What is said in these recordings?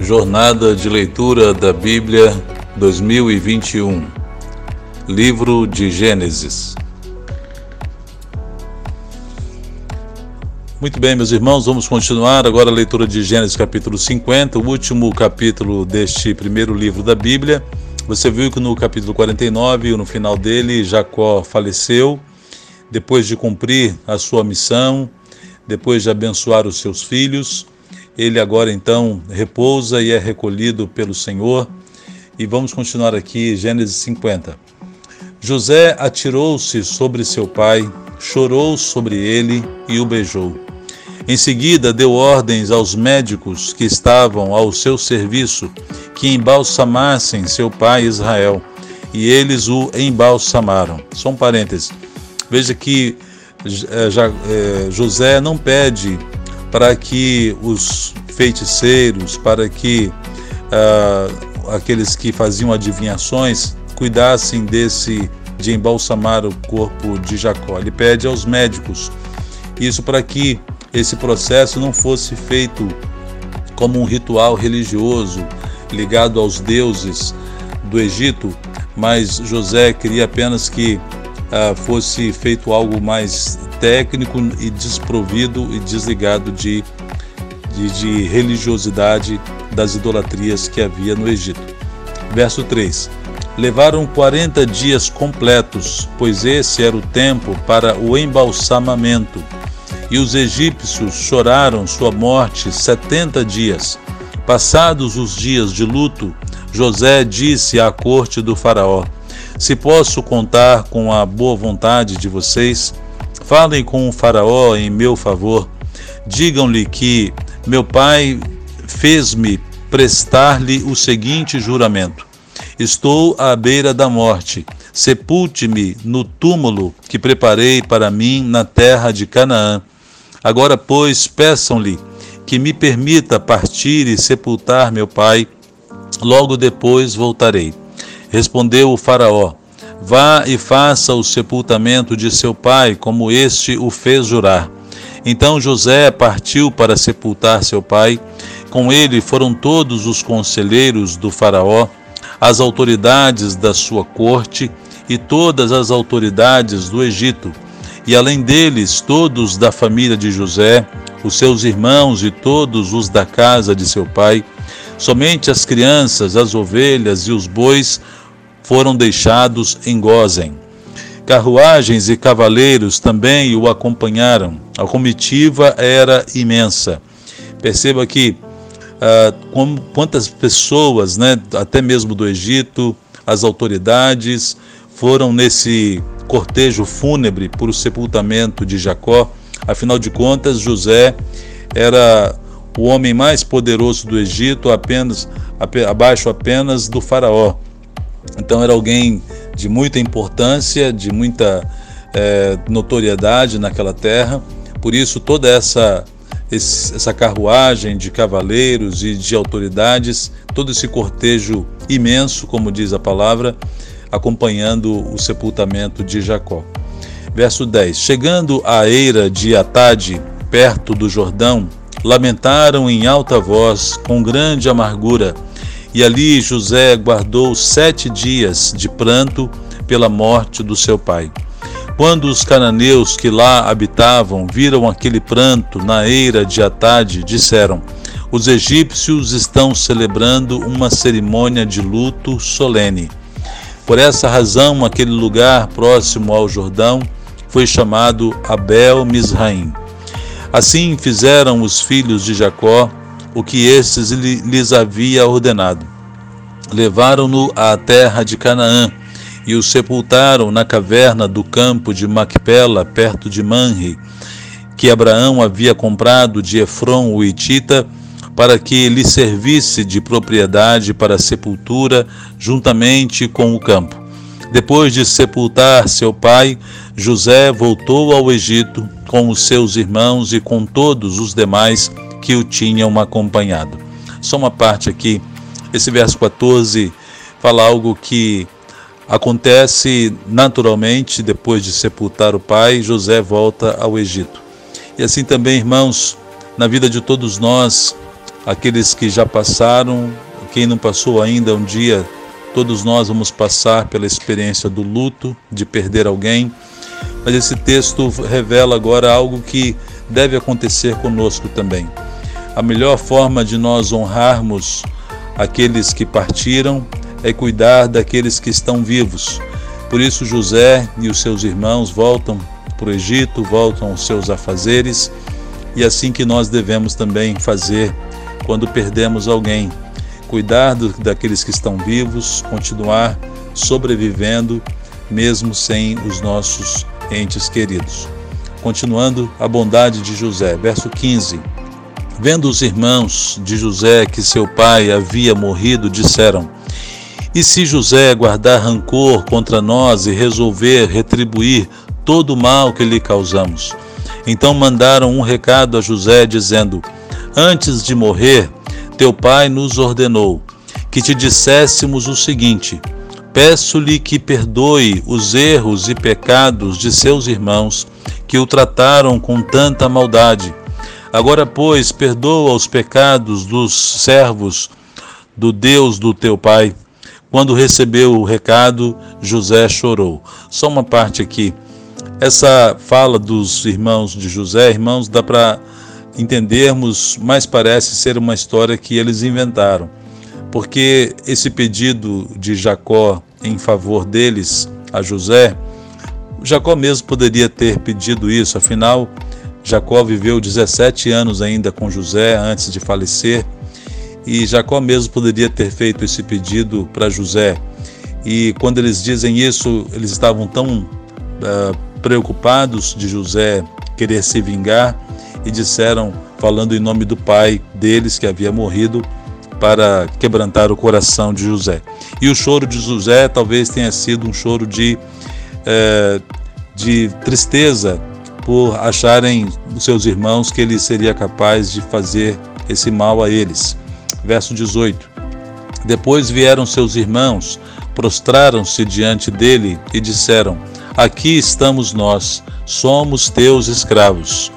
Jornada de Leitura da Bíblia 2021 Livro de Gênesis Muito bem, meus irmãos, vamos continuar agora a leitura de Gênesis capítulo 50, o último capítulo deste primeiro livro da Bíblia. Você viu que no capítulo 49, no final dele, Jacó faleceu, depois de cumprir a sua missão, depois de abençoar os seus filhos. Ele agora então repousa e é recolhido pelo Senhor. E vamos continuar aqui, Gênesis 50. José atirou-se sobre seu pai, chorou sobre ele e o beijou. Em seguida, deu ordens aos médicos que estavam ao seu serviço que embalsamassem seu pai Israel, e eles o embalsamaram. Só um parêntese. Veja que é, José não pede para que os feiticeiros, para que uh, aqueles que faziam adivinhações cuidassem desse de embalsamar o corpo de Jacó. Ele pede aos médicos isso para que esse processo não fosse feito como um ritual religioso ligado aos deuses do Egito, mas José queria apenas que uh, fosse feito algo mais técnico e desprovido e desligado de, de, de religiosidade das idolatrias que havia no Egito. Verso 3: Levaram 40 dias completos, pois esse era o tempo para o embalsamamento e os egípcios choraram sua morte setenta dias. Passados os dias de luto, José disse à corte do Faraó: Se posso contar com a boa vontade de vocês, falem com o Faraó em meu favor. Digam-lhe que meu pai fez-me prestar-lhe o seguinte juramento: Estou à beira da morte. Sepulte-me no túmulo que preparei para mim na terra de Canaã Agora, pois, peçam-lhe que me permita partir e sepultar meu pai. Logo depois voltarei. Respondeu o Faraó: Vá e faça o sepultamento de seu pai, como este o fez jurar. Então José partiu para sepultar seu pai. Com ele foram todos os conselheiros do Faraó, as autoridades da sua corte e todas as autoridades do Egito e além deles todos da família de José, os seus irmãos e todos os da casa de seu pai. Somente as crianças, as ovelhas e os bois foram deixados em Gozem. Carruagens e cavaleiros também o acompanharam. A comitiva era imensa. Perceba que ah, quantas pessoas, né, até mesmo do Egito, as autoridades, foram nesse cortejo fúnebre por o sepultamento de Jacó. Afinal de contas, José era o homem mais poderoso do Egito, apenas abaixo apenas do faraó. Então era alguém de muita importância, de muita é, notoriedade naquela terra. Por isso toda essa essa carruagem de cavaleiros e de autoridades, todo esse cortejo imenso, como diz a palavra, acompanhando o sepultamento de Jacó. Verso 10: Chegando à eira de Atade, perto do Jordão, lamentaram em alta voz, com grande amargura. E ali José guardou sete dias de pranto pela morte do seu pai. Quando os cananeus que lá habitavam viram aquele pranto na eira de Atade, disseram: Os egípcios estão celebrando uma cerimônia de luto solene. Por essa razão, aquele lugar próximo ao Jordão foi chamado Abel Misraim. Assim fizeram os filhos de Jacó o que estes lhes havia ordenado. Levaram-no à terra de Canaã e o sepultaram na caverna do campo de Macpela, perto de Manre, que Abraão havia comprado de Efron o Itita para que lhe servisse de propriedade para sepultura juntamente com o campo. Depois de sepultar seu pai, José voltou ao Egito com os seus irmãos e com todos os demais que o tinham acompanhado. Só uma parte aqui, esse verso 14 fala algo que acontece naturalmente depois de sepultar o pai, José volta ao Egito. E assim também, irmãos, na vida de todos nós, aqueles que já passaram, quem não passou ainda, um dia todos nós vamos passar pela experiência do luto, de perder alguém. Mas esse texto revela agora algo que deve acontecer conosco também. A melhor forma de nós honrarmos aqueles que partiram é cuidar daqueles que estão vivos. Por isso, José e os seus irmãos voltam para o Egito, voltam aos seus afazeres, e assim que nós devemos também fazer quando perdemos alguém. Cuidar do, daqueles que estão vivos, continuar sobrevivendo, mesmo sem os nossos entes queridos. Continuando a bondade de José, verso 15. Vendo os irmãos de José que seu pai havia morrido, disseram: E se José guardar rancor contra nós e resolver retribuir todo o mal que lhe causamos? Então mandaram um recado a José, dizendo: Antes de morrer, teu pai nos ordenou que te disséssemos o seguinte: Peço-lhe que perdoe os erros e pecados de seus irmãos que o trataram com tanta maldade. Agora, pois, perdoa os pecados dos servos do Deus do teu pai. Quando recebeu o recado, José chorou. Só uma parte aqui. Essa fala dos irmãos de José, irmãos, dá para entendermos, mas parece ser uma história que eles inventaram. Porque esse pedido de Jacó em favor deles a José Jacó mesmo poderia ter pedido isso, afinal, Jacó viveu 17 anos ainda com José antes de falecer, e Jacó mesmo poderia ter feito esse pedido para José. E quando eles dizem isso, eles estavam tão uh, preocupados de José querer se vingar e disseram, falando em nome do pai deles que havia morrido, para quebrantar o coração de José. E o choro de José talvez tenha sido um choro de é, de tristeza por acharem os seus irmãos que ele seria capaz de fazer esse mal a eles. Verso 18. Depois vieram seus irmãos, prostraram-se diante dele e disseram: Aqui estamos nós, somos teus escravos.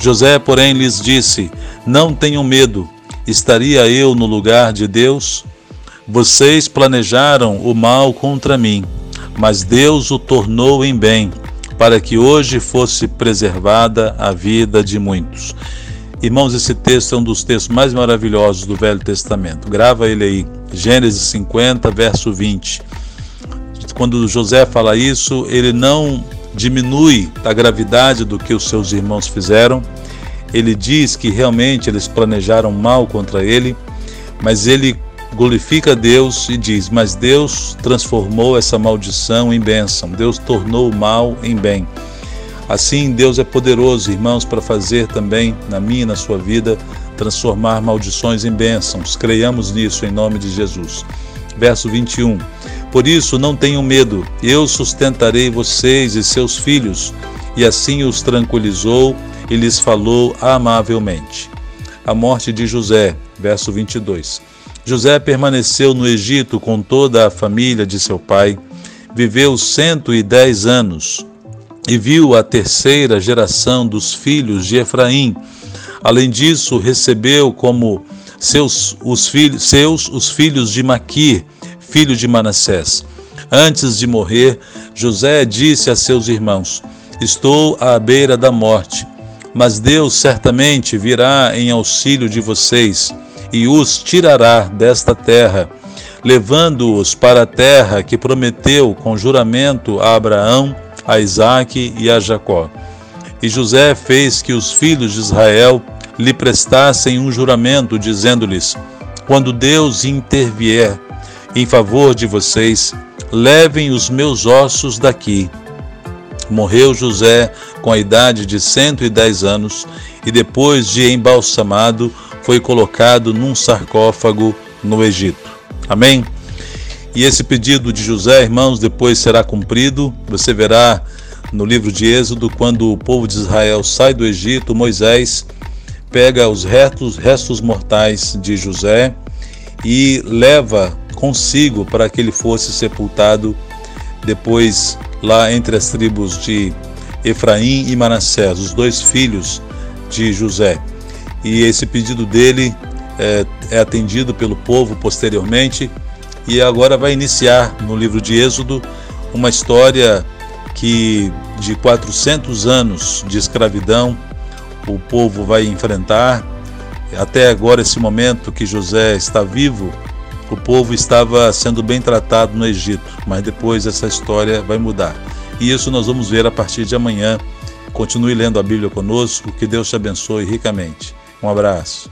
José, porém, lhes disse: Não tenham medo, estaria eu no lugar de Deus? Vocês planejaram o mal contra mim mas Deus o tornou em bem, para que hoje fosse preservada a vida de muitos. Irmãos, esse texto é um dos textos mais maravilhosos do Velho Testamento. Grava ele aí, Gênesis 50, verso 20. Quando José fala isso, ele não diminui a gravidade do que os seus irmãos fizeram. Ele diz que realmente eles planejaram mal contra ele, mas ele glorifica Deus e diz: Mas Deus transformou essa maldição em bênção, Deus tornou o mal em bem. Assim, Deus é poderoso, irmãos, para fazer também na minha e na sua vida, transformar maldições em bênçãos. Creiamos nisso em nome de Jesus. Verso 21. Por isso, não tenham medo, eu sustentarei vocês e seus filhos. E assim os tranquilizou e lhes falou amavelmente. A morte de José, verso 22. José permaneceu no Egito com toda a família de seu pai, viveu cento e dez anos e viu a terceira geração dos filhos de Efraim. Além disso, recebeu como seus os filhos, seus os filhos de Maquir, filho de Manassés. Antes de morrer, José disse a seus irmãos: Estou à beira da morte, mas Deus certamente virá em auxílio de vocês e os tirará desta terra, levando-os para a terra que prometeu com juramento a Abraão, a Isaque e a Jacó. E José fez que os filhos de Israel lhe prestassem um juramento, dizendo-lhes: Quando Deus intervier em favor de vocês, levem os meus ossos daqui. Morreu José com a idade de cento e dez anos, e depois de embalsamado, foi colocado num sarcófago no Egito. Amém? E esse pedido de José, irmãos, depois será cumprido. Você verá no livro de Êxodo, quando o povo de Israel sai do Egito, Moisés pega os restos, restos mortais de José e leva consigo para que ele fosse sepultado depois lá entre as tribos de Efraim e Manassés, os dois filhos de José. E esse pedido dele é, é atendido pelo povo posteriormente e agora vai iniciar no livro de Êxodo uma história que de 400 anos de escravidão o povo vai enfrentar. Até agora, esse momento que José está vivo, o povo estava sendo bem tratado no Egito, mas depois essa história vai mudar. E isso nós vamos ver a partir de amanhã. Continue lendo a Bíblia conosco, que Deus te abençoe ricamente. Um abraço.